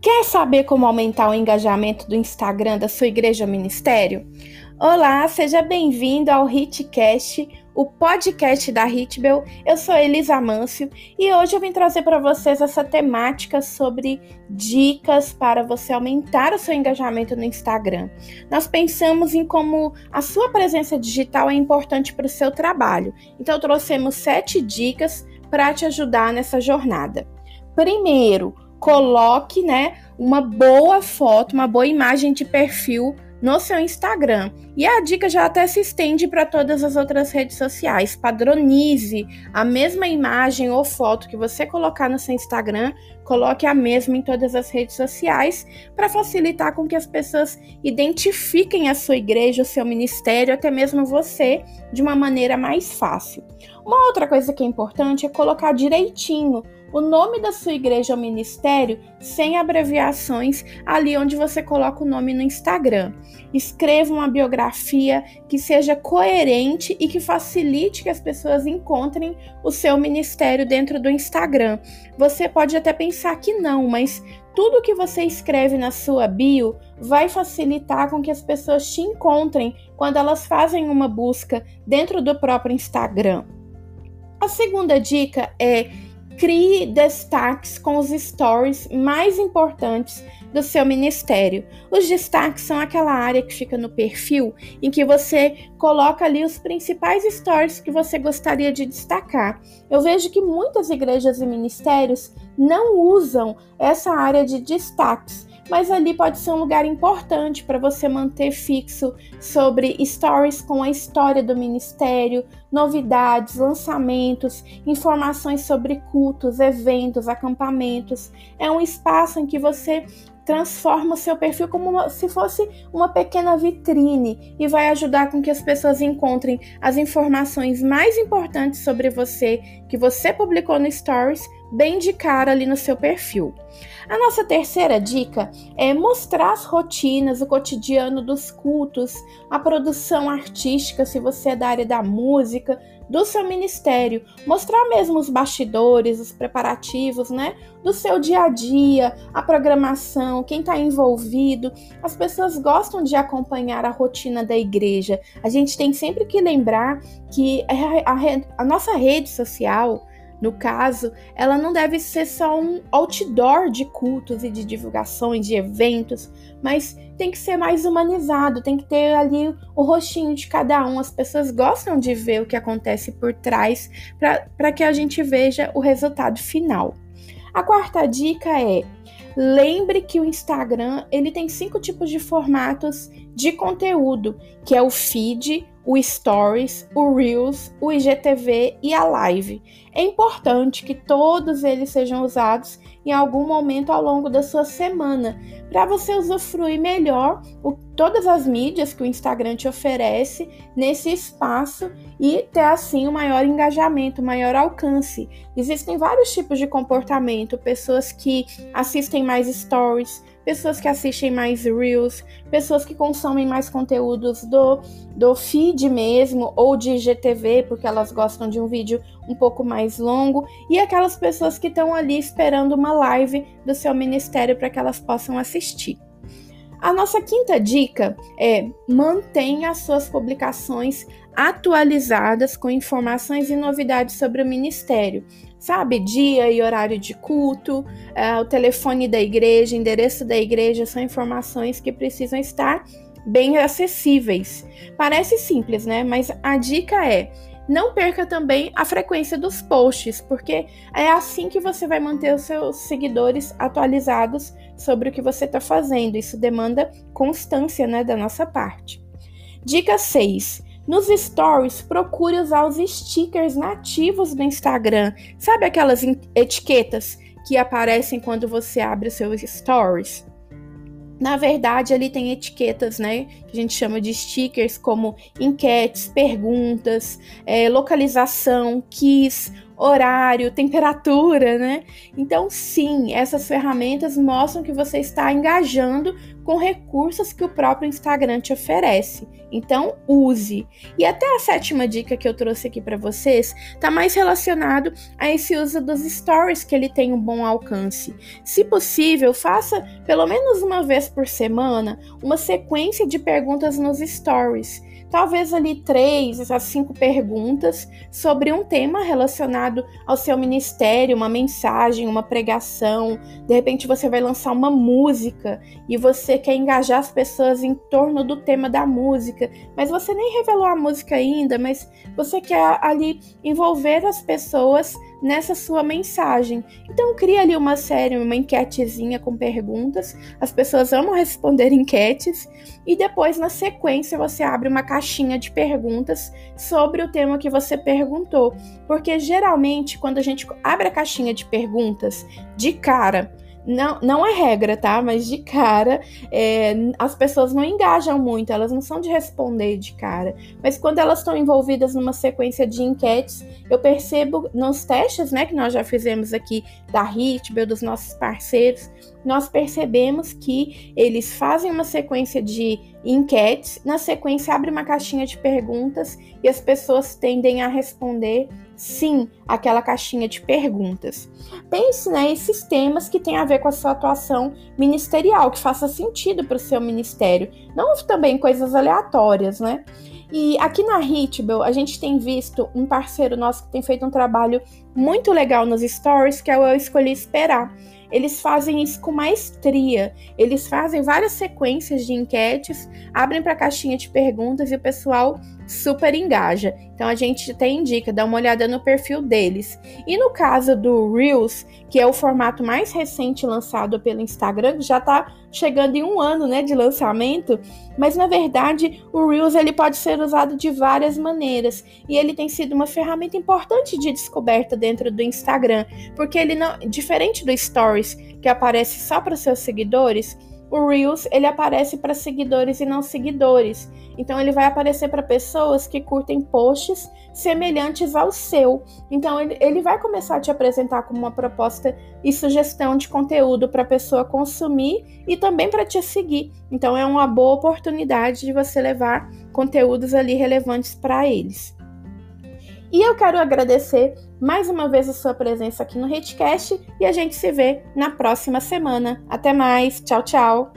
Quer saber como aumentar o engajamento do Instagram da sua igreja ministério? Olá, seja bem-vindo ao Hitcast, o podcast da Hitbel. Eu sou Elisa Mâncio e hoje eu vim trazer para vocês essa temática sobre dicas para você aumentar o seu engajamento no Instagram. Nós pensamos em como a sua presença digital é importante para o seu trabalho, então trouxemos sete dicas para te ajudar nessa jornada. Primeiro, coloque, né, uma boa foto, uma boa imagem de perfil no seu Instagram. E a dica já até se estende para todas as outras redes sociais. Padronize a mesma imagem ou foto que você colocar no seu Instagram, coloque a mesma em todas as redes sociais para facilitar com que as pessoas identifiquem a sua igreja, o seu ministério, até mesmo você, de uma maneira mais fácil. Uma outra coisa que é importante é colocar direitinho o nome da sua igreja ou ministério sem abreviações ali onde você coloca o nome no Instagram. Escreva uma biografia que seja coerente e que facilite que as pessoas encontrem o seu ministério dentro do Instagram. Você pode até pensar que não, mas tudo que você escreve na sua bio vai facilitar com que as pessoas te encontrem quando elas fazem uma busca dentro do próprio Instagram. A segunda dica é Crie destaques com os stories mais importantes do seu ministério. Os destaques são aquela área que fica no perfil em que você coloca ali os principais stories que você gostaria de destacar. Eu vejo que muitas igrejas e ministérios não usam essa área de destaques mas ali pode ser um lugar importante para você manter fixo sobre stories com a história do ministério, novidades, lançamentos, informações sobre cultos, eventos, acampamentos. É um espaço em que você transforma o seu perfil como uma, se fosse uma pequena vitrine e vai ajudar com que as pessoas encontrem as informações mais importantes sobre você que você publicou no Stories bem de cara ali no seu perfil. A nossa terceira dica é mostrar as rotinas, o cotidiano dos cultos, a produção artística, se você é da área da música, do seu ministério, mostrar mesmo os bastidores, os preparativos, né, do seu dia a dia, a programação, quem está envolvido. As pessoas gostam de acompanhar a rotina da igreja. A gente tem sempre que lembrar que a, a, a nossa rede social no caso, ela não deve ser só um outdoor de cultos e de divulgações, de eventos, mas tem que ser mais humanizado, tem que ter ali o rostinho de cada um. As pessoas gostam de ver o que acontece por trás para que a gente veja o resultado final. A quarta dica é: lembre que o Instagram ele tem cinco tipos de formatos de conteúdo, que é o feed, o Stories, o Reels, o IGTV e a Live. É importante que todos eles sejam usados em algum momento ao longo da sua semana, para você usufruir melhor o, todas as mídias que o Instagram te oferece nesse espaço e ter assim um maior engajamento, um maior alcance. Existem vários tipos de comportamento, pessoas que assistem mais stories, pessoas que assistem mais Reels, pessoas que consomem mais conteúdos do, do feed mesmo ou de IGTV, porque elas gostam de um vídeo um pouco mais longo, e aquelas pessoas que estão ali esperando uma live do seu ministério para que elas possam assistir. A nossa quinta dica é mantenha as suas publicações atualizadas com informações e novidades sobre o ministério. Sabe, dia e horário de culto, uh, o telefone da igreja, endereço da igreja, são informações que precisam estar bem acessíveis. Parece simples, né? Mas a dica é não perca também a frequência dos posts, porque é assim que você vai manter os seus seguidores atualizados sobre o que você está fazendo. Isso demanda constância né, da nossa parte. Dica 6. Nos stories, procure usar os stickers nativos do Instagram. Sabe aquelas etiquetas que aparecem quando você abre os seus stories? Na verdade, ali tem etiquetas, né? Que a gente chama de stickers, como enquetes, perguntas, é, localização, quiz horário, temperatura, né? Então, sim, essas ferramentas mostram que você está engajando com recursos que o próprio Instagram te oferece. Então, use. E até a sétima dica que eu trouxe aqui para vocês está mais relacionado a esse uso dos stories que ele tem um bom alcance. Se possível, faça pelo menos uma vez por semana uma sequência de perguntas nos stories talvez ali três a cinco perguntas sobre um tema relacionado ao seu ministério, uma mensagem, uma pregação. De repente você vai lançar uma música e você quer engajar as pessoas em torno do tema da música, mas você nem revelou a música ainda, mas você quer ali envolver as pessoas nessa sua mensagem. Então cria ali uma série, uma enquetezinha com perguntas. As pessoas amam responder enquetes e depois na sequência você abre uma caixinha de perguntas sobre o tema que você perguntou, porque geralmente quando a gente abre a caixinha de perguntas de cara, não, não é regra, tá? Mas de cara, é, as pessoas não engajam muito, elas não são de responder de cara. Mas quando elas estão envolvidas numa sequência de enquetes, eu percebo nos testes, né, que nós já fizemos aqui da Hitbel, dos nossos parceiros, nós percebemos que eles fazem uma sequência de enquetes, na sequência abre uma caixinha de perguntas e as pessoas tendem a responder sim aquela caixinha de perguntas. Pense nesses né, temas que têm a ver com a sua atuação ministerial, que faça sentido para o seu ministério, não também coisas aleatórias, né? E aqui na Hitbel, a gente tem visto um parceiro nosso que tem feito um trabalho muito legal nos stories, que é o Eu Escolhi Esperar. Eles fazem isso com maestria. Eles fazem várias sequências de enquetes, abrem para a caixinha de perguntas e o pessoal super engaja. Então a gente até indica, dá uma olhada no perfil deles. E no caso do Reels, que é o formato mais recente lançado pelo Instagram, já está chegando em um ano né, de lançamento, mas na verdade o Reels ele pode ser usado de várias maneiras e ele tem sido uma ferramenta importante de descoberta dentro do Instagram, porque ele não, diferente do Stories que aparece só para seus seguidores, o Reels ele aparece para seguidores e não seguidores. Então ele vai aparecer para pessoas que curtem posts semelhantes ao seu. Então ele, ele vai começar a te apresentar como uma proposta e sugestão de conteúdo para a pessoa consumir e também para te seguir. Então é uma boa oportunidade de você levar conteúdos ali relevantes para eles. E eu quero agradecer mais uma vez a sua presença aqui no Hitcast e a gente se vê na próxima semana. Até mais, tchau, tchau!